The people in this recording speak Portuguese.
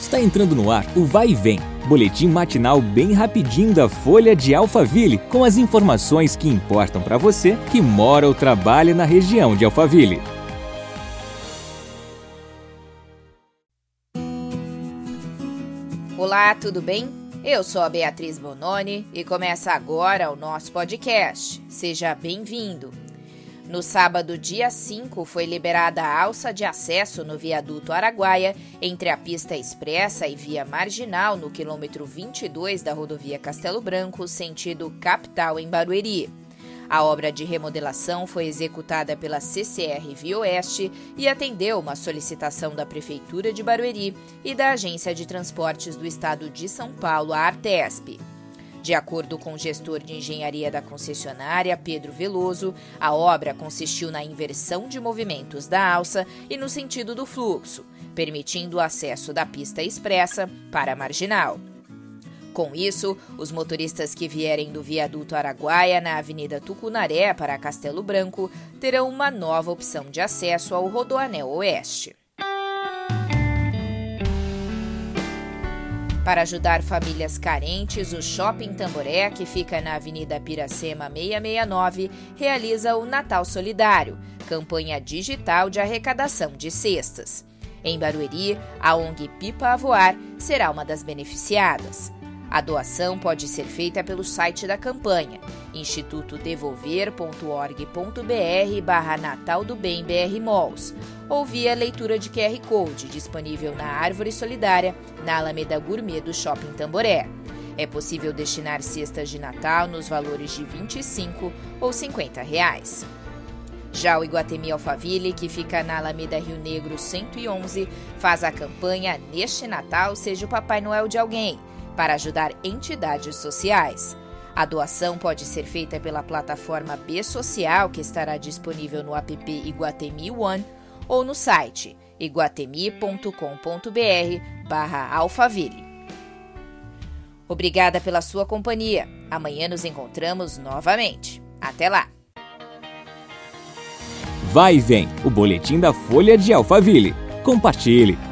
Está entrando no ar o Vai e Vem, boletim matinal bem rapidinho da Folha de Alphaville, com as informações que importam para você que mora ou trabalha na região de Alphaville. Olá, tudo bem? Eu sou a Beatriz Bononi e começa agora o nosso podcast. Seja bem-vindo. No sábado, dia 5, foi liberada a alça de acesso no viaduto Araguaia, entre a pista expressa e via marginal, no quilômetro 22 da rodovia Castelo Branco, sentido capital em Barueri. A obra de remodelação foi executada pela CCR Via Oeste e atendeu uma solicitação da Prefeitura de Barueri e da Agência de Transportes do Estado de São Paulo, a Artesp. De acordo com o gestor de engenharia da concessionária, Pedro Veloso, a obra consistiu na inversão de movimentos da alça e no sentido do fluxo, permitindo o acesso da pista expressa para a marginal. Com isso, os motoristas que vierem do viaduto Araguaia na Avenida Tucunaré para Castelo Branco terão uma nova opção de acesso ao Rodoanel Oeste. Para ajudar famílias carentes, o Shopping Tamboré, que fica na Avenida Piracema 669, realiza o Natal Solidário, campanha digital de arrecadação de cestas. Em Barueri, a ONG Pipa a Voar será uma das beneficiadas. A doação pode ser feita pelo site da campanha, institutodevolver.org.br barra Natal do Bem BR Malls, ou via leitura de QR Code, disponível na Árvore Solidária, na Alameda Gourmet do Shopping Tamboré. É possível destinar cestas de Natal nos valores de R$ 25 ou 50 reais. Já o Iguatemi Alphaville, que fica na Alameda Rio Negro 111, faz a campanha Neste Natal Seja o Papai Noel de Alguém, para ajudar entidades sociais. A doação pode ser feita pela plataforma B Social, que estará disponível no app Iguatemi One ou no site iguatemi.com.br barra Alphaville. Obrigada pela sua companhia. Amanhã nos encontramos novamente. Até lá! Vai e vem, o boletim da Folha de Alphaville. Compartilhe!